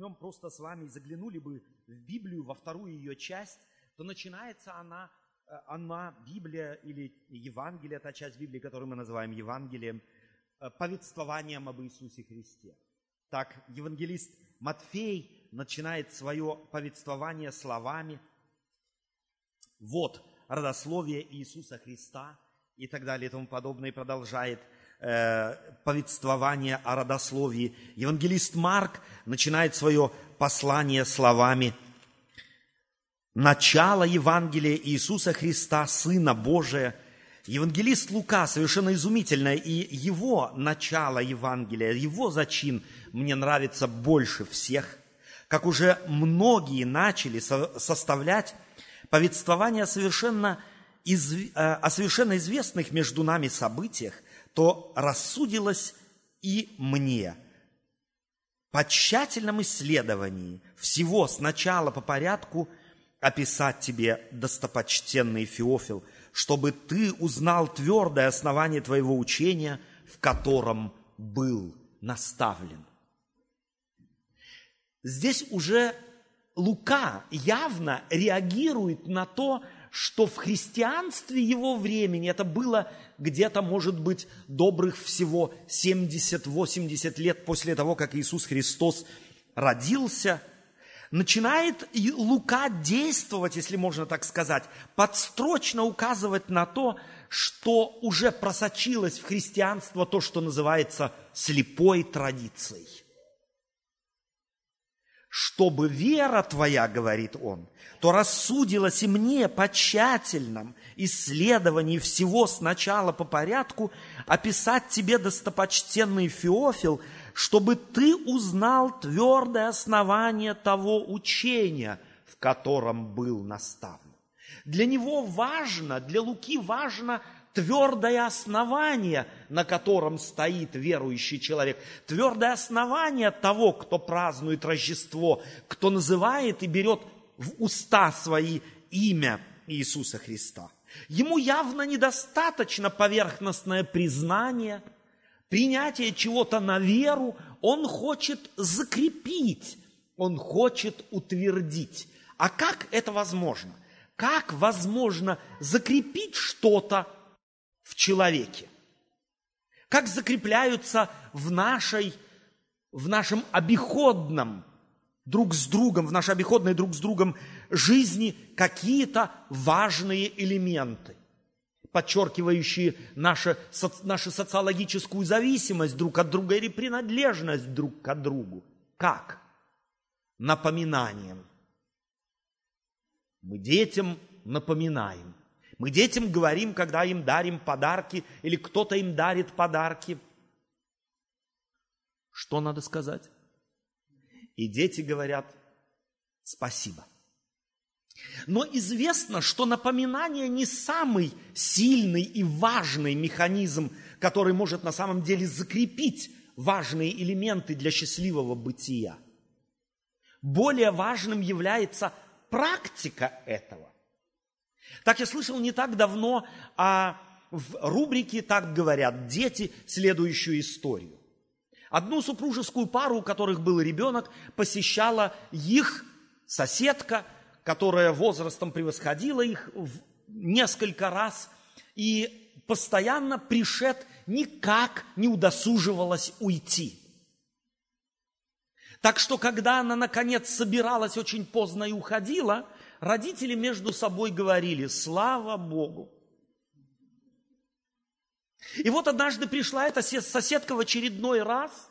возьмем просто с вами заглянули бы в Библию, во вторую ее часть, то начинается она, э, она, Библия или Евангелие, та часть Библии, которую мы называем Евангелием, э, повествованием об Иисусе Христе. Так, евангелист Матфей начинает свое повествование словами «Вот родословие Иисуса Христа» и так далее и тому подобное, и продолжает повествование о родословии. Евангелист Марк начинает свое послание словами «Начало Евангелия Иисуса Христа, Сына Божия». Евангелист Лука совершенно изумительно, и его начало Евангелия, его зачин мне нравится больше всех, как уже многие начали составлять повествование совершенно из, э, о совершенно известных между нами событиях, то рассудилось и мне по тщательном исследовании всего сначала по порядку описать тебе, достопочтенный Феофил, чтобы ты узнал твердое основание твоего учения, в котором был наставлен. Здесь уже Лука явно реагирует на то, что в христианстве его времени, это было где-то, может быть, добрых всего 70-80 лет после того, как Иисус Христос родился, начинает Лука действовать, если можно так сказать, подстрочно указывать на то, что уже просочилось в христианство то, что называется слепой традицией чтобы вера твоя, говорит он, то рассудилось и мне по тщательном исследовании всего сначала по порядку описать тебе, достопочтенный Феофил, чтобы ты узнал твердое основание того учения, в котором был наставлен. Для него важно, для Луки важно – твердое основание, на котором стоит верующий человек, твердое основание того, кто празднует Рождество, кто называет и берет в уста свои имя Иисуса Христа. Ему явно недостаточно поверхностное признание, принятие чего-то на веру. Он хочет закрепить, он хочет утвердить. А как это возможно? Как возможно закрепить что-то в человеке. Как закрепляются в, нашей, в нашем обиходном друг с другом, в нашей обиходной друг с другом жизни какие-то важные элементы, подчеркивающие нашу, нашу социологическую зависимость друг от друга или принадлежность друг к другу. Как? Напоминанием. Мы детям напоминаем. Мы детям говорим, когда им дарим подарки, или кто-то им дарит подарки. Что надо сказать? И дети говорят спасибо. Но известно, что напоминание не самый сильный и важный механизм, который может на самом деле закрепить важные элементы для счастливого бытия. Более важным является практика этого. Так я слышал не так давно о в рубрике «Так говорят дети» следующую историю. Одну супружескую пару, у которых был ребенок, посещала их соседка, которая возрастом превосходила их в несколько раз, и постоянно пришед никак не удосуживалась уйти. Так что, когда она, наконец, собиралась очень поздно и уходила – родители между собой говорили, слава Богу. И вот однажды пришла эта соседка в очередной раз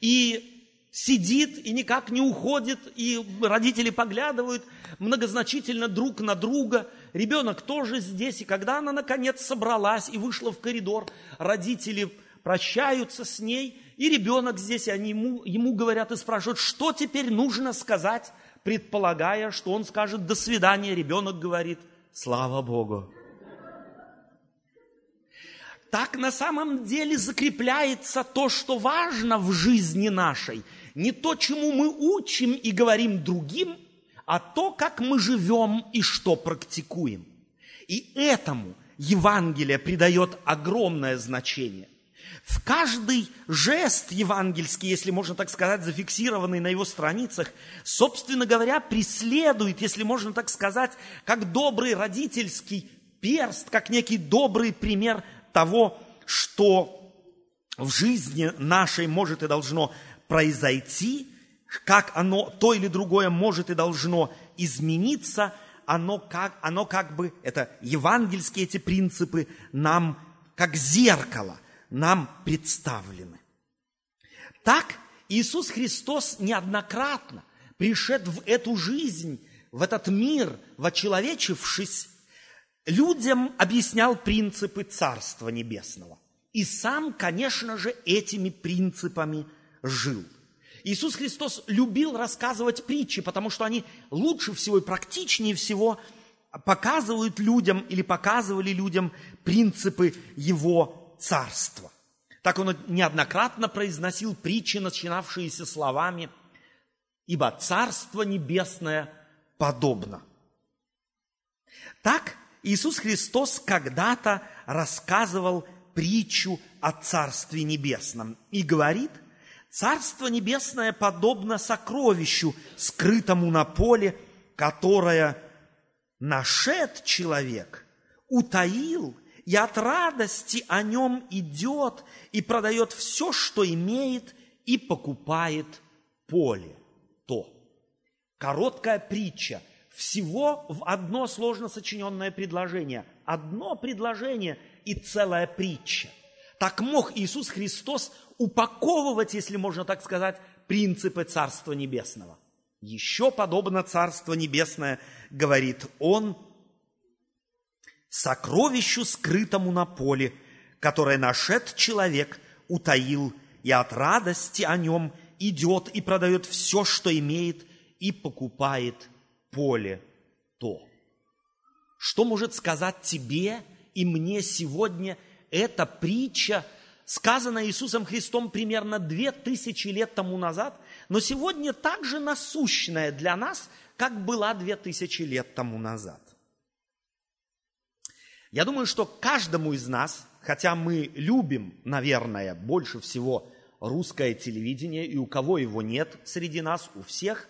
и сидит и никак не уходит, и родители поглядывают многозначительно друг на друга. Ребенок тоже здесь, и когда она наконец собралась и вышла в коридор, родители прощаются с ней, и ребенок здесь, они ему, ему говорят и спрашивают, что теперь нужно сказать предполагая, что он скажет «до свидания», ребенок говорит «слава Богу». Так на самом деле закрепляется то, что важно в жизни нашей. Не то, чему мы учим и говорим другим, а то, как мы живем и что практикуем. И этому Евангелие придает огромное значение. В каждый жест евангельский, если можно так сказать, зафиксированный на его страницах, собственно говоря, преследует, если можно так сказать, как добрый родительский перст, как некий добрый пример того, что в жизни нашей может и должно произойти, как оно, то или другое может и должно измениться, оно как, оно как бы, это евангельские эти принципы нам как зеркало нам представлены. Так Иисус Христос неоднократно, пришед в эту жизнь, в этот мир, вочеловечившись, людям объяснял принципы Царства Небесного. И сам, конечно же, этими принципами жил. Иисус Христос любил рассказывать притчи, потому что они лучше всего и практичнее всего показывают людям или показывали людям принципы Его Царства. Так он неоднократно произносил притчи, начинавшиеся словами «Ибо Царство Небесное подобно». Так Иисус Христос когда-то рассказывал притчу о Царстве Небесном и говорит, Царство Небесное подобно сокровищу, скрытому на поле, которое нашед человек, утаил и от радости о нем идет и продает все, что имеет, и покупает поле то. Короткая притча, всего в одно сложно сочиненное предложение. Одно предложение и целая притча. Так мог Иисус Христос упаковывать, если можно так сказать, принципы Царства Небесного. Еще подобно Царство Небесное, говорит Он, сокровищу, скрытому на поле, которое нашед человек, утаил, и от радости о нем идет и продает все, что имеет, и покупает поле то. Что может сказать тебе и мне сегодня эта притча, сказанная Иисусом Христом примерно две тысячи лет тому назад, но сегодня также насущная для нас, как была две тысячи лет тому назад. Я думаю, что каждому из нас, хотя мы любим, наверное, больше всего русское телевидение, и у кого его нет среди нас, у всех,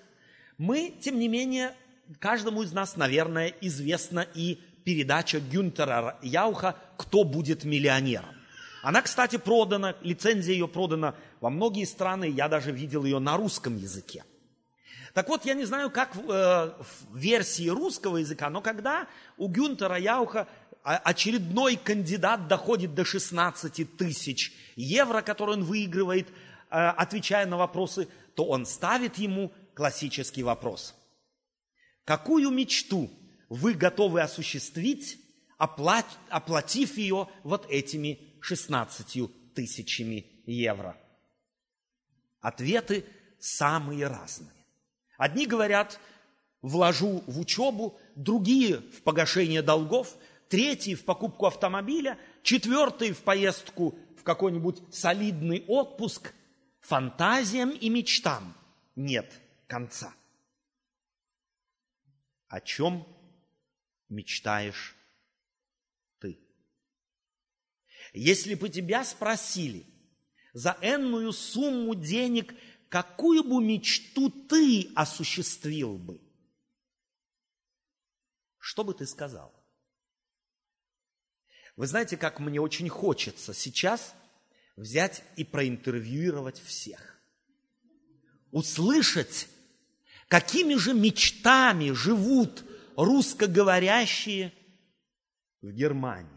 мы, тем не менее, каждому из нас, наверное, известна и передача Гюнтера Яуха «Кто будет миллионером?». Она, кстати, продана, лицензия ее продана во многие страны, я даже видел ее на русском языке. Так вот, я не знаю, как в, э, в версии русского языка, но когда у Гюнтера Яуха очередной кандидат доходит до 16 тысяч евро, которые он выигрывает, э, отвечая на вопросы, то он ставит ему классический вопрос. Какую мечту вы готовы осуществить, оплатив ее вот этими 16 тысячами евро? Ответы самые разные. Одни говорят, вложу в учебу, другие в погашение долгов – третий в покупку автомобиля, четвертый в поездку в какой-нибудь солидный отпуск. Фантазиям и мечтам нет конца. О чем мечтаешь ты? Если бы тебя спросили за энную сумму денег, какую бы мечту ты осуществил бы, что бы ты сказал? Вы знаете, как мне очень хочется сейчас взять и проинтервьюировать всех. Услышать, какими же мечтами живут русскоговорящие в Германии.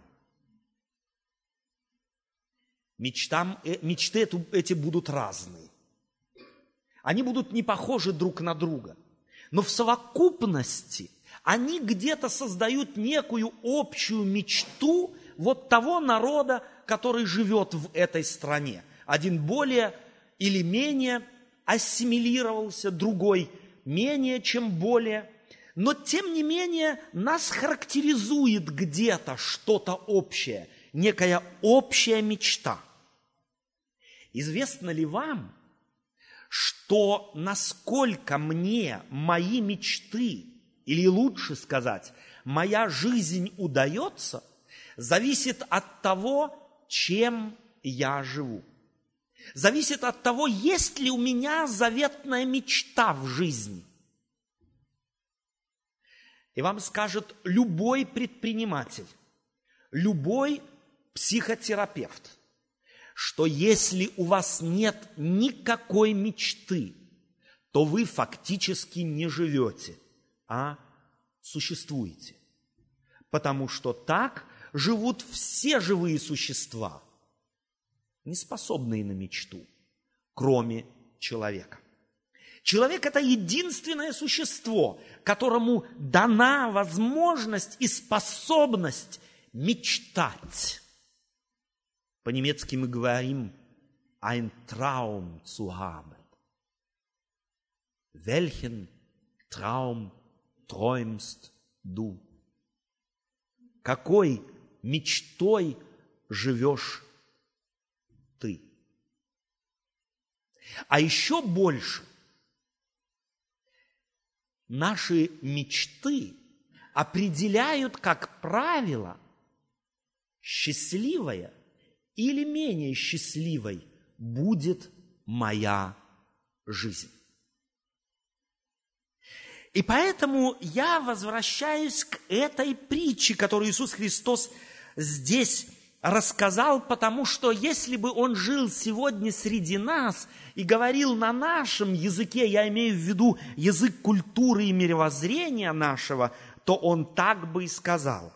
Мечтам, э, мечты эти будут разные. Они будут не похожи друг на друга. Но в совокупности они где-то создают некую общую мечту, вот того народа, который живет в этой стране. Один более или менее ассимилировался, другой менее, чем более. Но тем не менее нас характеризует где-то что-то общее, некая общая мечта. Известно ли вам, что насколько мне мои мечты, или лучше сказать, моя жизнь удается, зависит от того, чем я живу. Зависит от того, есть ли у меня заветная мечта в жизни. И вам скажет любой предприниматель, любой психотерапевт, что если у вас нет никакой мечты, то вы фактически не живете, а существуете. Потому что так живут все живые существа, не способные на мечту, кроме человека. Человек – это единственное существо, которому дана возможность и способность мечтать. По-немецки мы говорим «ein Traum zu haben». Welchen Traum träumst du? Какой мечтой живешь ты? А еще больше наши мечты определяют, как правило, счастливая или менее счастливой будет моя жизнь. И поэтому я возвращаюсь к этой притче, которую Иисус Христос здесь рассказал, потому что если бы он жил сегодня среди нас и говорил на нашем языке, я имею в виду язык культуры и мировоззрения нашего, то он так бы и сказал.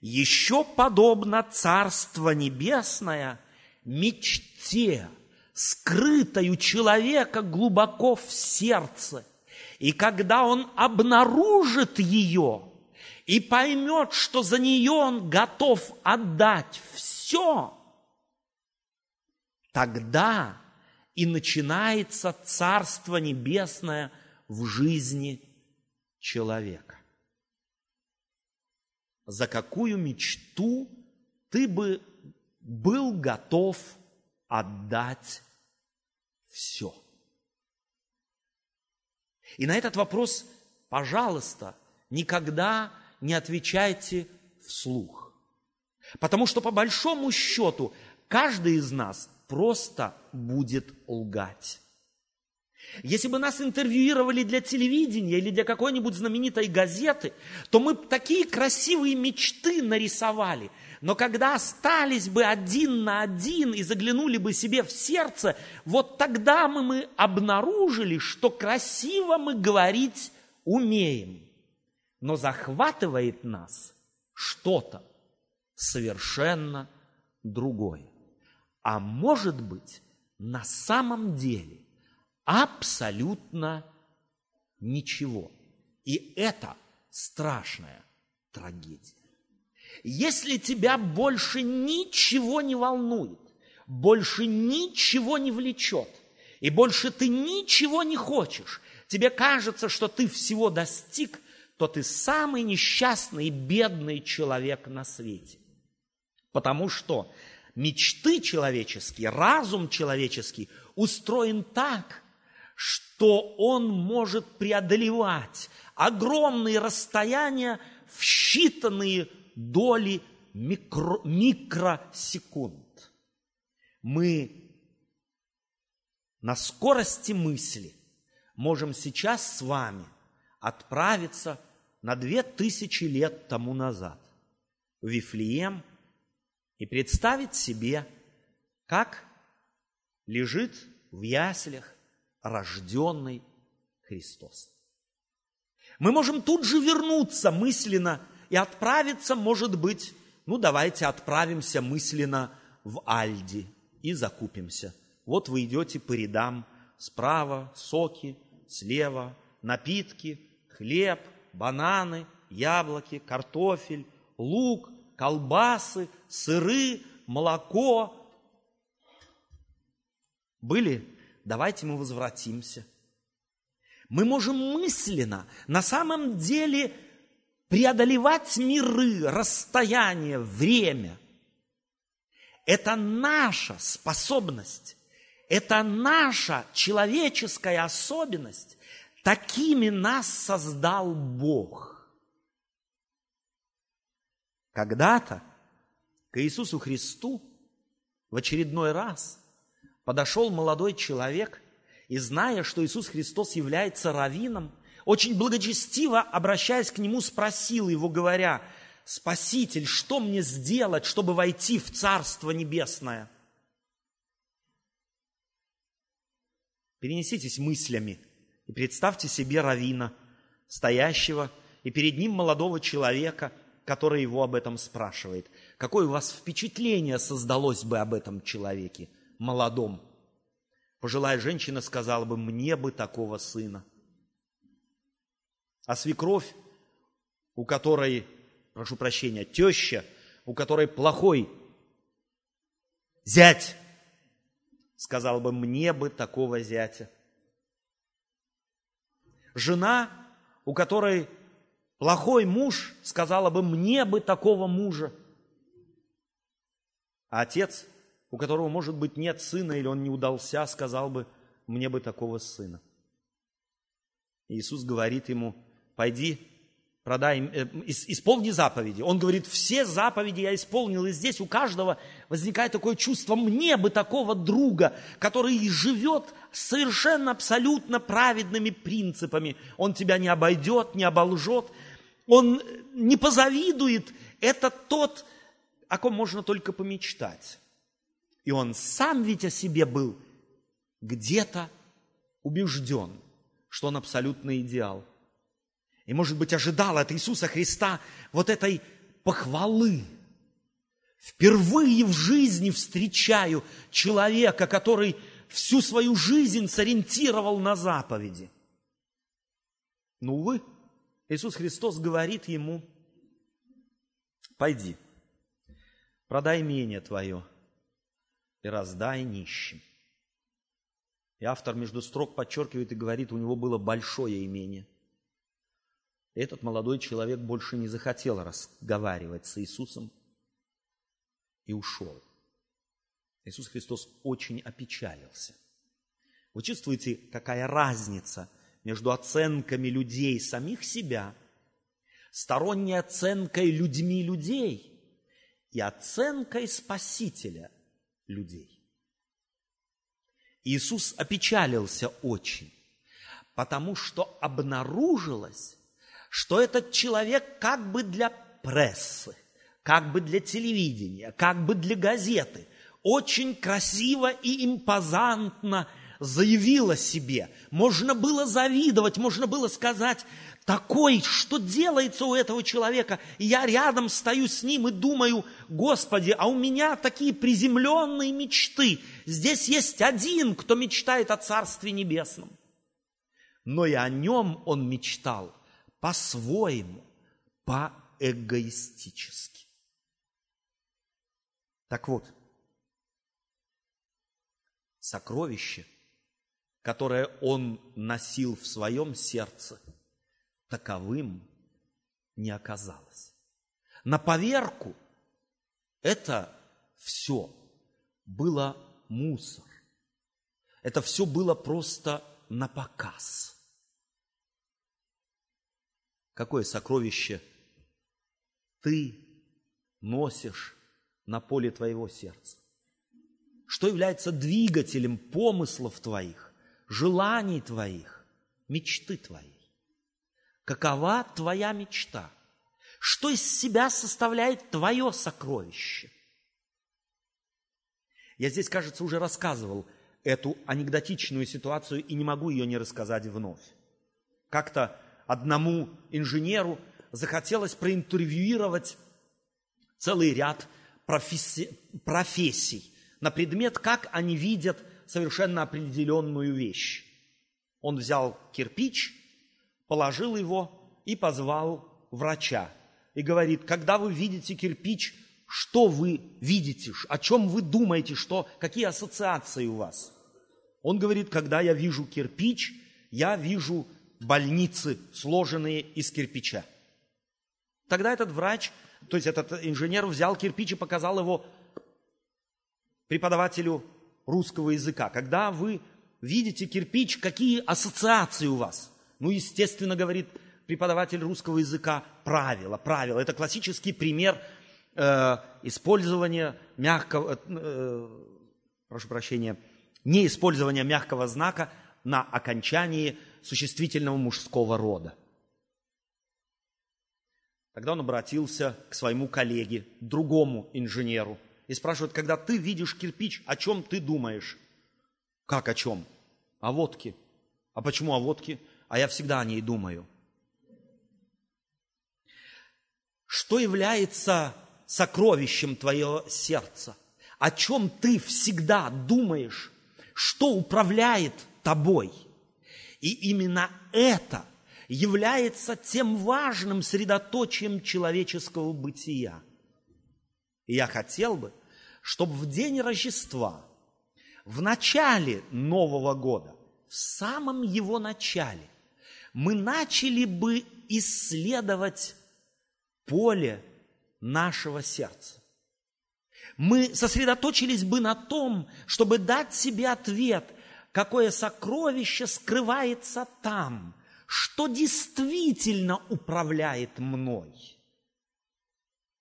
Еще подобно Царство Небесное мечте, скрытой у человека глубоко в сердце. И когда он обнаружит ее – и поймет, что за нее он готов отдать все, тогда и начинается Царство Небесное в жизни человека. За какую мечту ты бы был готов отдать все? И на этот вопрос, пожалуйста, никогда не отвечайте вслух. Потому что по большому счету каждый из нас просто будет лгать. Если бы нас интервьюировали для телевидения или для какой-нибудь знаменитой газеты, то мы такие красивые мечты нарисовали. Но когда остались бы один на один и заглянули бы себе в сердце, вот тогда мы, мы обнаружили, что красиво мы говорить умеем но захватывает нас что-то совершенно другое. А может быть, на самом деле абсолютно ничего. И это страшная трагедия. Если тебя больше ничего не волнует, больше ничего не влечет, и больше ты ничего не хочешь, тебе кажется, что ты всего достиг – то ты самый несчастный и бедный человек на свете. Потому что мечты человеческие, разум человеческий устроен так, что он может преодолевать огромные расстояния в считанные доли микро, микросекунд. Мы на скорости мысли можем сейчас с вами отправиться на две тысячи лет тому назад в Вифлеем и представить себе, как лежит в яслях рожденный Христос. Мы можем тут же вернуться мысленно и отправиться, может быть, ну давайте отправимся мысленно в Альди и закупимся. Вот вы идете по рядам, справа соки, слева напитки, хлеб, бананы, яблоки, картофель, лук, колбасы, сыры, молоко. Были? Давайте мы возвратимся. Мы можем мысленно, на самом деле, преодолевать миры, расстояние, время. Это наша способность, это наша человеческая особенность, Такими нас создал Бог. Когда-то к Иисусу Христу в очередной раз подошел молодой человек и, зная, что Иисус Христос является раввином, очень благочестиво, обращаясь к нему, спросил его, говоря, «Спаситель, что мне сделать, чтобы войти в Царство Небесное?» Перенеситесь мыслями и представьте себе равина, стоящего, и перед ним молодого человека, который его об этом спрашивает. Какое у вас впечатление создалось бы об этом человеке, молодом? Пожилая женщина сказала бы, мне бы такого сына. А свекровь, у которой, прошу прощения, теща, у которой плохой зять, сказала бы, мне бы такого зятя. Жена, у которой плохой муж, сказала бы, мне бы такого мужа. А отец, у которого, может быть, нет сына или он не удался, сказал бы, мне бы такого сына. Иисус говорит ему, пойди, продай, э, исполни заповеди. Он говорит, все заповеди я исполнил, и здесь у каждого возникает такое чувство, мне бы такого друга, который живет совершенно абсолютно праведными принципами. Он тебя не обойдет, не оболжет, он не позавидует. Это тот о ком можно только помечтать. И он сам ведь о себе был где-то убежден, что он абсолютный идеал. И, может быть, ожидал от Иисуса Христа вот этой похвалы. Впервые в жизни встречаю человека, который всю свою жизнь сориентировал на заповеди. Но, увы, Иисус Христос говорит ему, пойди, продай имение твое и раздай нищим. И автор между строк подчеркивает и говорит, у него было большое имение. Этот молодой человек больше не захотел разговаривать с Иисусом и ушел. Иисус Христос очень опечалился. Вы чувствуете, какая разница между оценками людей самих себя, сторонней оценкой людьми людей – и оценкой Спасителя людей. Иисус опечалился очень, потому что обнаружилось, что этот человек как бы для прессы, как бы для телевидения, как бы для газеты очень красиво и импозантно заявил о себе. Можно было завидовать, можно было сказать, такой, что делается у этого человека. И я рядом стою с ним и думаю, Господи, а у меня такие приземленные мечты. Здесь есть один, кто мечтает о Царстве Небесном. Но и о нем он мечтал по-своему, по-эгоистически. Так вот, сокровище, которое он носил в своем сердце – таковым не оказалось. На поверку это все было мусор. Это все было просто на показ. Какое сокровище ты носишь на поле твоего сердца? Что является двигателем помыслов твоих, желаний твоих, мечты твоей? Какова твоя мечта? Что из себя составляет твое сокровище? Я здесь, кажется, уже рассказывал эту анекдотичную ситуацию и не могу ее не рассказать вновь. Как-то одному инженеру захотелось проинтервьюировать целый ряд профессий, профессий на предмет, как они видят совершенно определенную вещь. Он взял кирпич, положил его и позвал врача. И говорит, когда вы видите кирпич, что вы видите, о чем вы думаете, что, какие ассоциации у вас? Он говорит, когда я вижу кирпич, я вижу больницы, сложенные из кирпича. Тогда этот врач, то есть этот инженер взял кирпич и показал его преподавателю русского языка. Когда вы видите кирпич, какие ассоциации у вас? Ну, естественно, говорит преподаватель русского языка, правила, правила. Это классический пример э, использование мягкого, э, прошу прощения, не использование мягкого знака на окончании существительного мужского рода. Тогда он обратился к своему коллеге, другому инженеру, и спрашивает, когда ты видишь кирпич, о чем ты думаешь? Как о чем? О водке. А почему о водке? А я всегда о ней думаю. Что является сокровищем твоего сердца? О чем ты всегда думаешь? Что управляет тобой? И именно это является тем важным средоточием человеческого бытия. И я хотел бы, чтобы в день Рождества, в начале Нового года, в самом его начале, мы начали бы исследовать поле нашего сердца. Мы сосредоточились бы на том, чтобы дать себе ответ, какое сокровище скрывается там, что действительно управляет мной.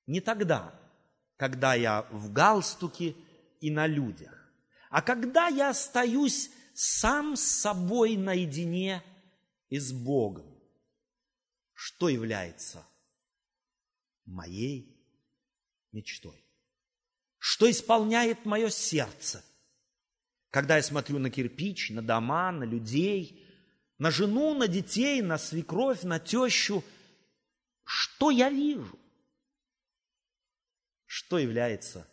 Не тогда, когда я в галстуке и на людях, а когда я остаюсь сам с собой наедине и с Богом. Что является моей мечтой? Что исполняет мое сердце? Когда я смотрю на кирпич, на дома, на людей, на жену, на детей, на свекровь, на тещу, что я вижу? Что является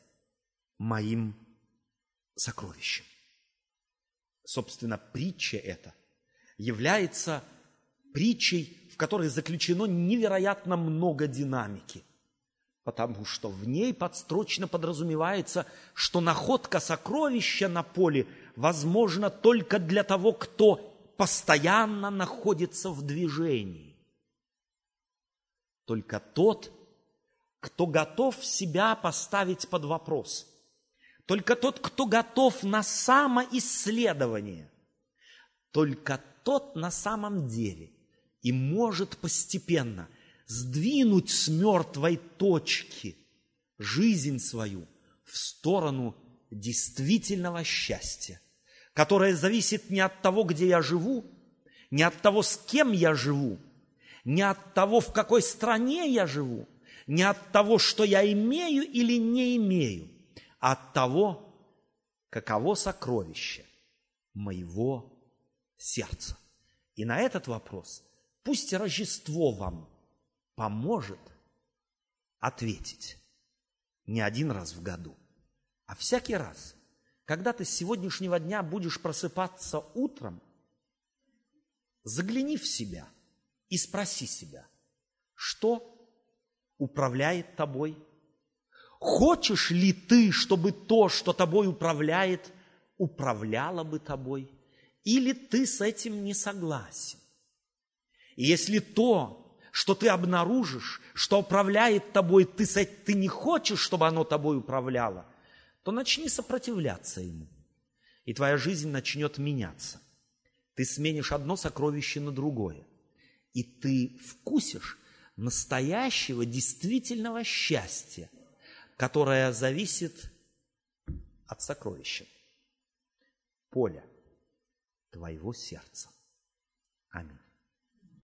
моим сокровищем? Собственно, притча эта является притчей, в которой заключено невероятно много динамики потому что в ней подстрочно подразумевается, что находка сокровища на поле возможна только для того, кто постоянно находится в движении. Только тот, кто готов себя поставить под вопрос. Только тот, кто готов на самоисследование. Только тот на самом деле и может постепенно – сдвинуть с мертвой точки жизнь свою в сторону действительного счастья, которое зависит не от того, где я живу, не от того, с кем я живу, не от того, в какой стране я живу, не от того, что я имею или не имею, а от того, каково сокровище моего сердца. И на этот вопрос пусть Рождество вам поможет ответить не один раз в году, а всякий раз, когда ты с сегодняшнего дня будешь просыпаться утром, загляни в себя и спроси себя, что управляет тобой? Хочешь ли ты, чтобы то, что тобой управляет, управляло бы тобой? Или ты с этим не согласен? И если то, что ты обнаружишь, что управляет тобой, ты, ты не хочешь, чтобы оно тобой управляло, то начни сопротивляться ему. И твоя жизнь начнет меняться. Ты сменишь одно сокровище на другое. И ты вкусишь настоящего, действительного счастья, которое зависит от сокровища, поля твоего сердца. Аминь.